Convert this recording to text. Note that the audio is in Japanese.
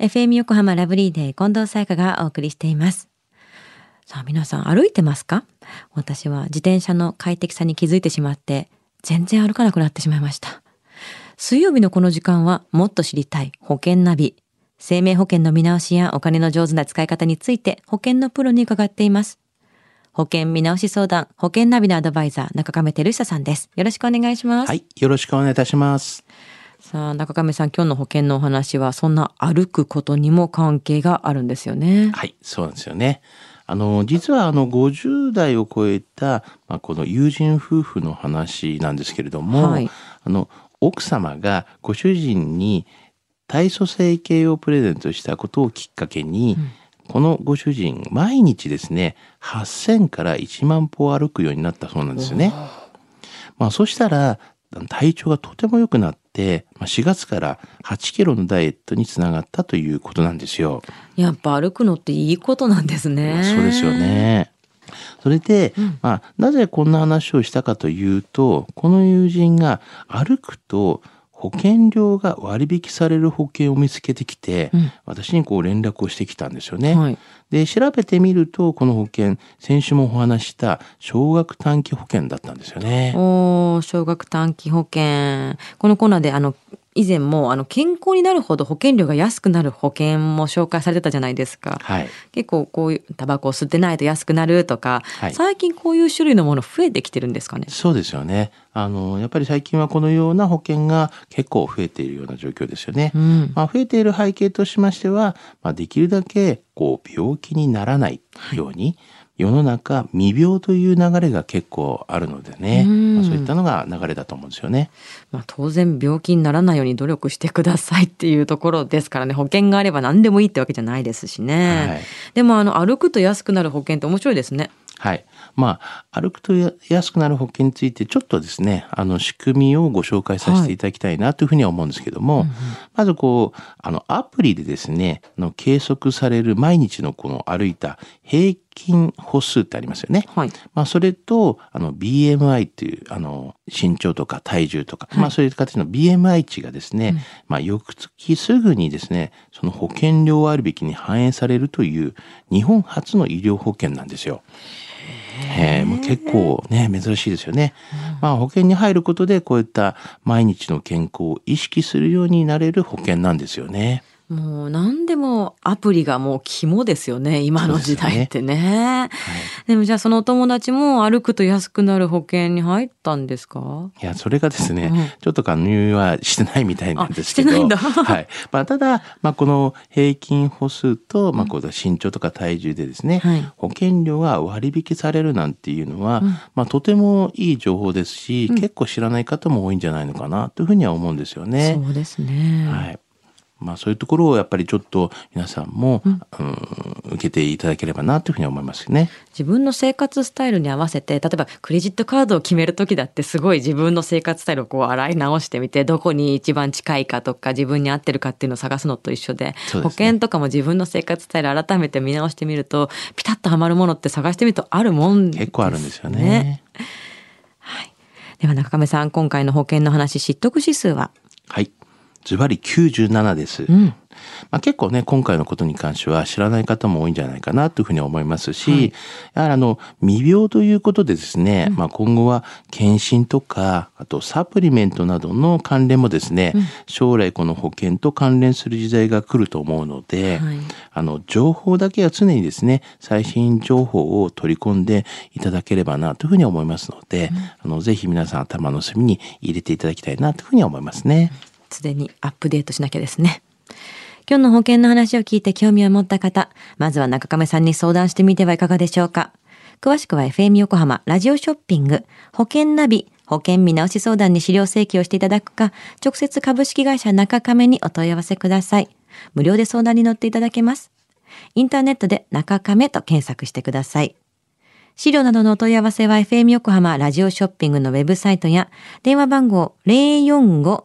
FM 横浜ラブリーデー近藤沙耶香がお送りしています。さあ皆さん歩いてますか？私は自転車の快適さに気づいてしまって全然歩かなくなってしまいました。水曜日のこの時間はもっと知りたい保険ナビ。生命保険の見直しやお金の上手な使い方について保険のプロに伺っています。保険見直し相談、保険ナビのアドバイザー、中亀照久さんです。よろしくお願いします。はい、よろしくお願いいたします。さあ、中亀さん、今日の保険のお話は、そんな歩くことにも関係があるんですよね。はい、そうなんですよね。あの、実はあの、50代を超えた、まあ、この友人夫婦の話なんですけれども、はいあの、奥様がご主人に体組成計をプレゼントしたことをきっかけに、このご主人、毎日ですね、8000から1万歩歩くようになったそうなんですよね。まあ、そしたら、体調がとても良くなって、まあ、4月から8キロのダイエットにつながったということなんですよ。やっぱ歩くのっていいことなんですね。そうですよ。ね。それで、まあ、なぜこんな話をしたかというと、この友人が歩くと保険料が割引される保険を見つけてきて、うん私にこう連絡をしてきたんですよね。はい。で、調べてみると、この保険、先週もお話しした少額短期保険だったんですよね。おー小学短期保険。このコーナーで、あの、以前も、あの、健康になるほど保険料が安くなる保険も紹介されてたじゃないですか。はい。結構こういう、タバコを吸ってないと安くなるとか、はい最近こういう種類のもの増えてきてるんですかね？そうですよね。あの、やっぱり最近はこのような保険が結構増えているような状況ですよね。うん。まあ、増えている背景としましては、まあ、できるだけこう病気にならないように、世の中未病という流れが結構あるのでね、うん。まあ、そういったのが流れだと思うんですよね。まあ、当然病気にならないように努力してくださいっていうところですからね。保険があれば何でもいいってわけじゃないですしね、はい。でもあの歩くと安くなる保険って面白いですね。はい。まあ、歩くとや安くなる保険について、ちょっとですね、あの、仕組みをご紹介させていただきたいなというふうには思うんですけども、まずこう、あの、アプリでですね、あの計測される毎日のこの歩いた平均歩数ってありますよね。はいまあ、それと、あの、BMI っていう、あの、身長とか体重とか、まあ、そういう形の BMI 値がですね、まあ、翌月すぐにですね、その保険料割引に反映されるという、日本初の医療保険なんですよ。えーもう結構ね、珍しいですよね。まあ保険に入ることでこういった毎日の健康を意識するようになれる保険なんですよね。もう何でもアプリがもう肝ですよね今の時代ってね。でもじゃあそのお友達も歩くと安くなる保険に入ったんですか？いや、それがですね、うん。ちょっと加入はしてないみたいなんですけど。あしてないんだ。はい。まあ、ただ、まあ、この平均歩数と、まあ、こう身長とか体重でですね、はい。保険料が割引されるなんていうのは、まあ、とてもいい情報ですし、結構知らない方も多いんじゃないのかなというふうには思うんですよね。そうですね、はい。まあそういうところをやっぱりちょっと皆さんも、うん受けていただければなというふうに思いますね。自分の生活スタイルに合わせて例えばクレジットカードを決める時だってすごい自分の生活スタイルをこう洗い直してみてどこに一番近いかとか自分に合ってるかっていうのを探すのと一緒でね保険とかも自分の生活スタイル改めて見直してみるとピタッとはまるものって探してみるとあるもんね、結構あるんですよね。では中亀さん今回の保険の話知得指数は？はい。ズバリ97です。うん。まあ、結構ね、今回のことに関しては知らない方も多いんじゃないかなというふうに思いますし、やはりあの、未病ということでですね、まあ、今後は検診とか、あとサプリメントなどの関連もですね、将来この保険と関連する時代が来ると思うので、はい。あの、情報だけは常にですね、最新情報を取り込んでいただければなというふうに思いますので、あの、ぜひ皆さん頭の隅に入れていただきたいなというふうに思いますね。すでにアップデートしなきゃですね。今日の保険の話を聞いて興味を持った方、まずは中亀さんに相談してみてはいかがでしょうか。詳しくは FM 横浜ラジオショッピング保険ナビ保険見直し相談に資料請求をしていただくか、直接株式会社中亀にお問い合わせください。無料で相談に乗っていただけます。インターネットで中亀と検索してください。資料などのお問い合わせは FM 横浜ラジオショッピングのウェブサイトや電話番号045